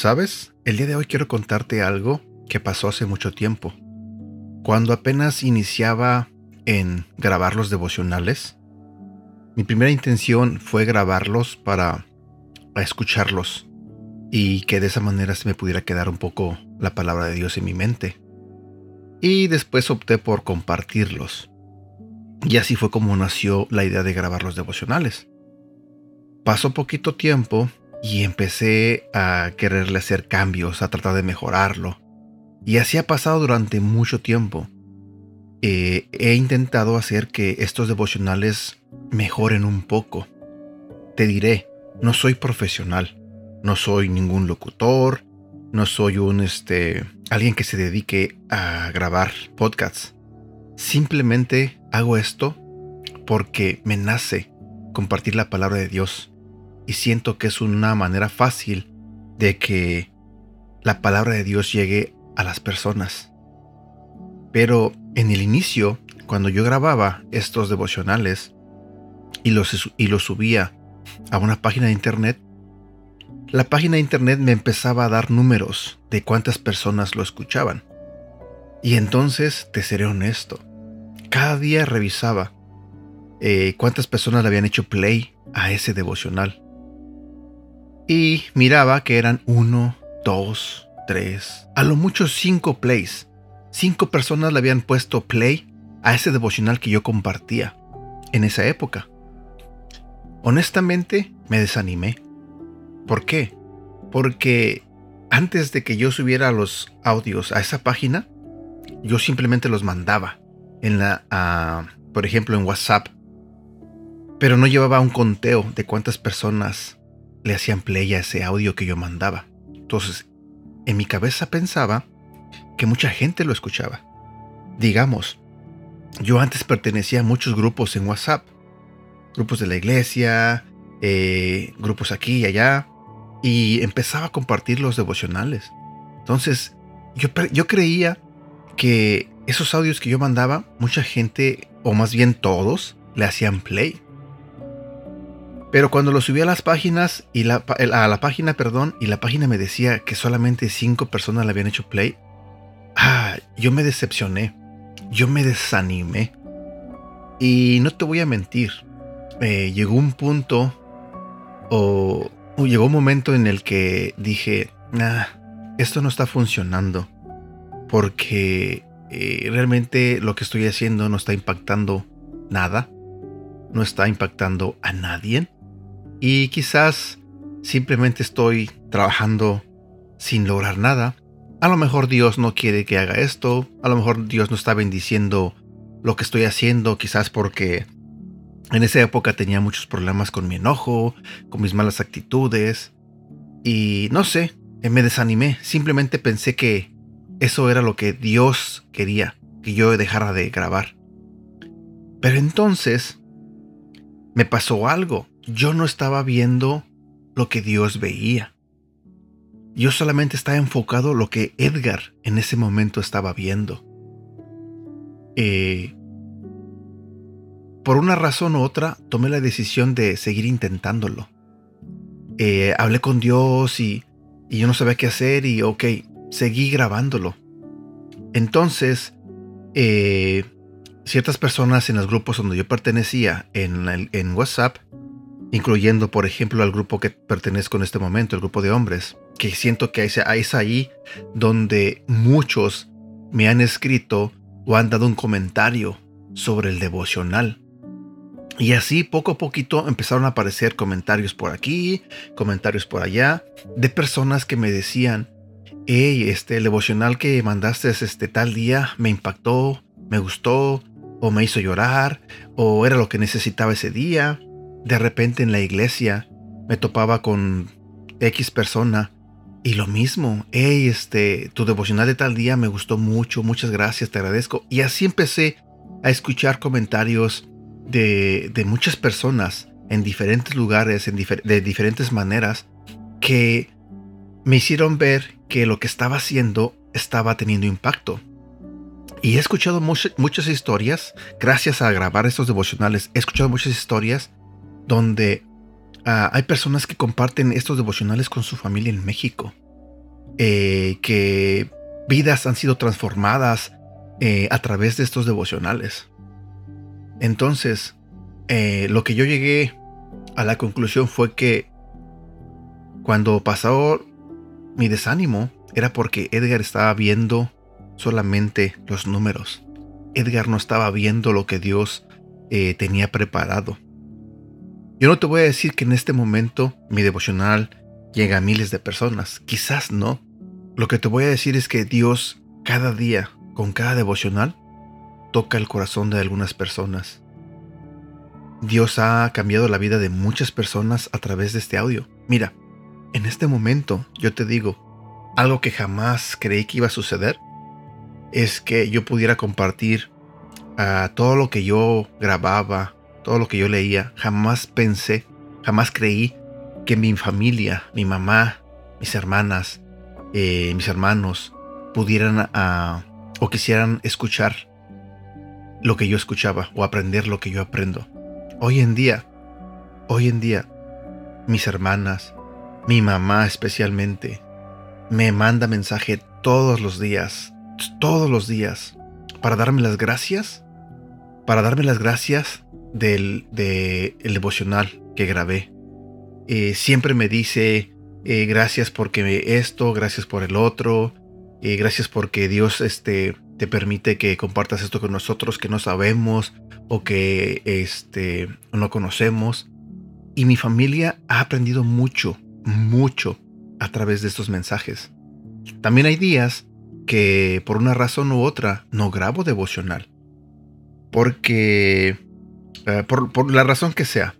¿Sabes? El día de hoy quiero contarte algo que pasó hace mucho tiempo. Cuando apenas iniciaba en grabar los devocionales, mi primera intención fue grabarlos para, escucharlos y que de esa manera se me pudiera quedar un poco la palabra de Dios en mi mente. Y después opté por compartirlos. Y así fue como nació la idea de grabar los devocionales. Pasó poquito tiempo y empecé a quererle hacer cambios, a tratar de mejorarlo. Y así ha pasado durante mucho tiempo. Eh, he intentado hacer que estos devocionales mejoren un poco. Te diré, no soy profesional, no soy ningún locutor, no soy un este alguien que se dedique a grabar podcasts. Simplemente hago esto porque me nace compartir la palabra de Dios y siento que es una manera fácil de que la palabra de Dios llegue a las personas. Pero en el inicio, cuando yo grababa estos devocionales y los, y los subía a una página de internet, la página de internet me empezaba a dar números de cuántas personas lo escuchaban. Y entonces, te seré honesto, cada día revisaba eh, cuántas personas le habían hecho play a ese devocional y miraba que eran uno, dos, tres, a lo mucho cinco plays. Cinco personas le habían puesto play a ese devocional que yo compartía en esa época. Honestamente, me desanimé. ¿Por qué? Porque antes de que yo subiera los audios a esa página, yo simplemente los mandaba en la, por ejemplo, en WhatsApp. Pero no llevaba un conteo de cuántas personas le hacían play a ese audio que yo mandaba. Entonces, en mi cabeza pensaba que mucha gente lo escuchaba. Digamos, yo antes pertenecía a muchos grupos en WhatsApp. Grupos de la iglesia, eh, grupos aquí y allá. Y empezaba a compartir los devocionales. Entonces, yo, yo creía que esos audios que yo mandaba, mucha gente, o más bien todos, le hacían play. Pero cuando lo subí a las páginas y la, a la página, perdón, y la página me decía que solamente cinco personas le habían hecho play, ah, yo me decepcioné, yo me desanimé. Y no te voy a mentir, eh, llegó un punto llegó un momento en el que dije, nah, esto no está funcionando porque eh, realmente lo que estoy haciendo no está impactando nada, no está impactando a nadie. Y quizás simplemente estoy trabajando sin lograr nada. A lo mejor Dios no quiere que haga esto. A lo mejor Dios no está bendiciendo lo que estoy haciendo. Quizás porque en esa época tenía muchos problemas con mi enojo, con mis malas actitudes. Y no sé, me desanimé. Simplemente pensé que eso era lo que Dios quería, que yo dejara de grabar. Pero entonces me pasó algo yo no estaba viendo lo que Dios veía. Yo solamente estaba enfocado lo que Edgar en ese momento estaba viendo. Eh, por una razón u otra, tomé la decisión de seguir intentándolo. Eh, hablé con Dios y, yo no sabía qué hacer y ok, seguí grabándolo. Entonces, eh, ciertas personas en los grupos donde yo pertenecía en, en WhatsApp incluyendo por ejemplo al grupo que pertenezco en este momento, el grupo de hombres, que siento que es ahí donde muchos me han escrito o han dado un comentario sobre el devocional. Y así poco a poquito empezaron a aparecer comentarios por aquí, comentarios por allá, de personas que me decían, hey, este el devocional que mandaste este tal día me impactó, me gustó, o me hizo llorar, o era lo que necesitaba ese día de repente en la iglesia me topaba con X persona y lo mismo, hey, este, tu devocional de tal día me gustó mucho, muchas gracias, te agradezco. Y así empecé a escuchar comentarios de, muchas personas en diferentes lugares, en de diferentes maneras, que me hicieron ver que lo que estaba haciendo estaba teniendo impacto. Y he escuchado muchas historias, gracias a grabar estos devocionales, he escuchado muchas historias donde ah, hay personas que comparten estos devocionales con su familia en México. Eh, que vidas han sido transformadas eh, a través de estos devocionales. Entonces, eh, lo que yo llegué a la conclusión fue que cuando pasó mi desánimo era porque Edgar estaba viendo solamente los números. Edgar no estaba viendo lo que Dios eh, tenía preparado. Yo no te voy a decir que en este momento mi devocional llega a miles de personas. Quizás no. Lo que te voy a decir es que Dios cada día, con cada devocional, toca el corazón de algunas personas. Dios ha cambiado la vida de muchas personas a través de este audio. Mira, en este momento yo te digo, algo que jamás creí que iba a suceder es que yo pudiera compartir ah, todo lo que yo grababa, todo lo que yo leía. Jamás pensé, jamás creí que mi familia, mi mamá, mis hermanas, eh, mis hermanos pudieran ah, o quisieran escuchar lo que yo escuchaba o aprender lo que yo aprendo. Hoy en día, hoy en día, mis hermanas, mi mamá especialmente, me manda mensaje todos los días, todos los días, para darme las gracias, para darme las gracias del de el devocional que grabé. Eh, siempre me dice eh, gracias porque esto, gracias por el otro, eh, gracias porque Dios este, te permite que compartas esto con nosotros que no sabemos o que este, no conocemos. Y mi familia ha aprendido mucho, mucho a través de estos mensajes. También hay días que por una razón u otra no grabo devocional. Porque, eh, por, por la razón que sea.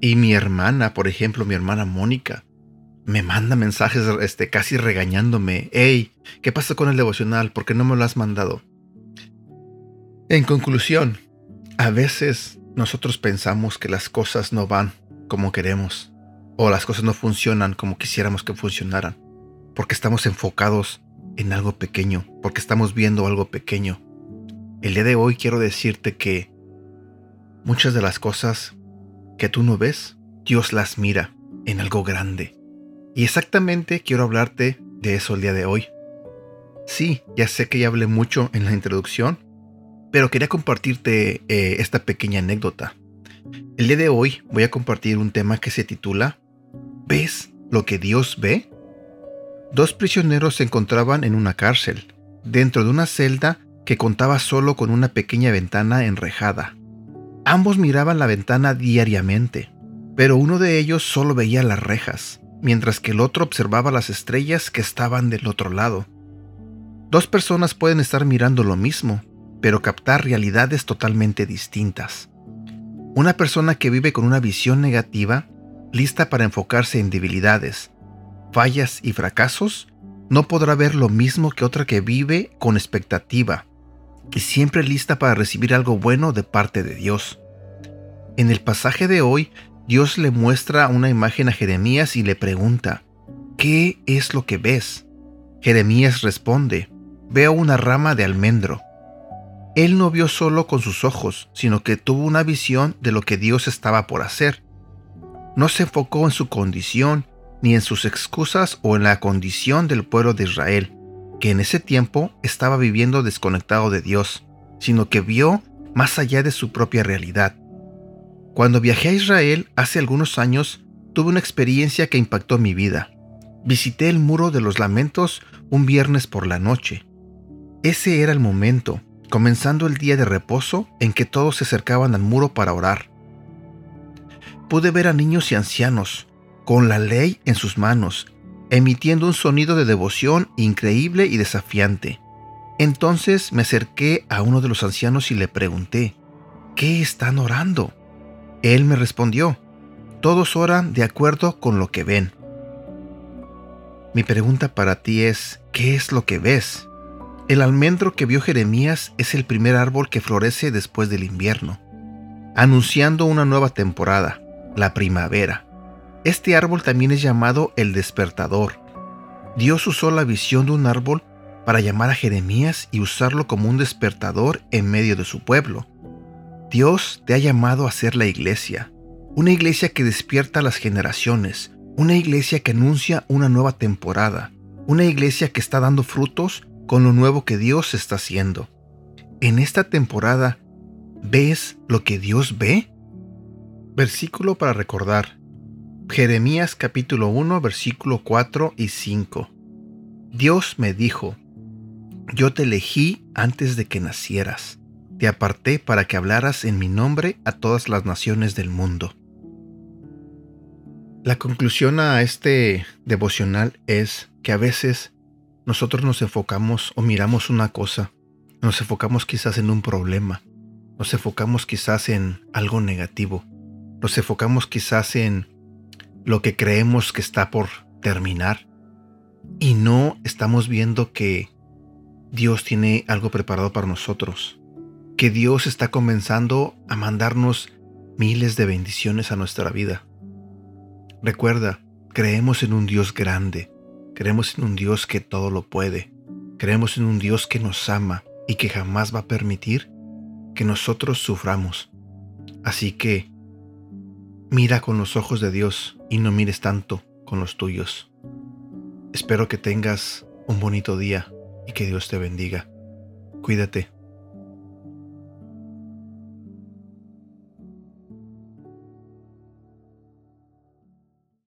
Y mi hermana, por ejemplo, mi hermana Mónica, me manda mensajes este, casi regañándome. Hey, ¿qué pasa con el devocional? ¿Por qué no me lo has mandado? En conclusión, a veces nosotros pensamos que las cosas no van como queremos o las cosas no funcionan como quisiéramos que funcionaran, porque estamos enfocados en algo pequeño, porque estamos viendo algo pequeño. El día de hoy quiero decirte que muchas de las cosas que tú no ves, Dios las mira en algo grande. Y exactamente quiero hablarte de eso el día de hoy. Sí, ya sé que ya hablé mucho en la introducción, pero quería compartirte eh, esta pequeña anécdota. El día de hoy voy a compartir un tema que se titula ¿Ves lo que Dios ve? Dos prisioneros se encontraban en una cárcel, dentro de una celda que contaba solo con una pequeña ventana enrejada. Ambos miraban la ventana diariamente, pero uno de ellos solo veía las rejas mientras que el otro observaba las estrellas que estaban del otro lado. Dos personas pueden estar mirando lo mismo, pero captar realidades totalmente distintas. Una persona que vive con una visión negativa, lista para enfocarse en debilidades, fallas y fracasos, no podrá ver lo mismo que otra que vive con expectativa y siempre lista para recibir algo bueno de parte de Dios. En el pasaje de hoy Dios le muestra una imagen a Jeremías y le pregunta, ¿qué es lo que ves? Jeremías responde, veo una rama de almendro. Él no vio solo con sus ojos, sino que tuvo una visión de lo que Dios estaba por hacer. No se enfocó en su condición, ni en sus excusas o en la condición del pueblo de Israel, que en ese tiempo estaba viviendo desconectado de Dios, sino que vio más allá de su propia realidad. Cuando viajé a Israel hace algunos años, tuve una experiencia que impactó mi vida. Visité el muro de los lamentos un viernes por la noche. Ese era el momento, comenzando el día de reposo en que todos se acercaban al muro para orar. Pude ver a niños y ancianos, con la ley en sus manos, emitiendo un sonido de devoción increíble y desafiante. Entonces me acerqué a uno de los ancianos y le pregunté, ¿qué están orando? Él me respondió, todos oran de acuerdo con lo que ven. Mi pregunta para ti es, ¿qué es lo que ves? El almendro que vio Jeremías es el primer árbol que florece después del invierno, anunciando una nueva temporada, la primavera. Este árbol también es llamado el despertador. Dios usó la visión de un árbol para llamar a Jeremías y usarlo como un despertador en medio de su pueblo. Dios te ha llamado a ser la iglesia, una iglesia que despierta a las generaciones, una iglesia que anuncia una nueva temporada, una iglesia que está dando frutos con lo nuevo que Dios está haciendo. En esta temporada, ¿ves lo que Dios ve? Versículo para recordar. Jeremías capítulo 1, versículo 4 y 5. Dios me dijo, yo te elegí antes de que nacieras, te aparté para que hablaras en mi nombre a todas las naciones del mundo. La conclusión a este devocional es que a veces nosotros nos enfocamos o miramos una cosa, nos enfocamos quizás en un problema, nos enfocamos quizás en algo negativo, nos enfocamos quizás en lo que creemos que está por terminar y no estamos viendo que Dios tiene algo preparado para nosotros, que Dios está comenzando a mandarnos miles de bendiciones a nuestra vida. Recuerda, creemos en un Dios grande, creemos en un Dios que todo lo puede, creemos en un Dios que nos ama y que jamás va a permitir que nosotros suframos. Así que mira con los ojos de Dios y no mires tanto con los tuyos. Espero que tengas un bonito día y que Dios te bendiga. Cuídate.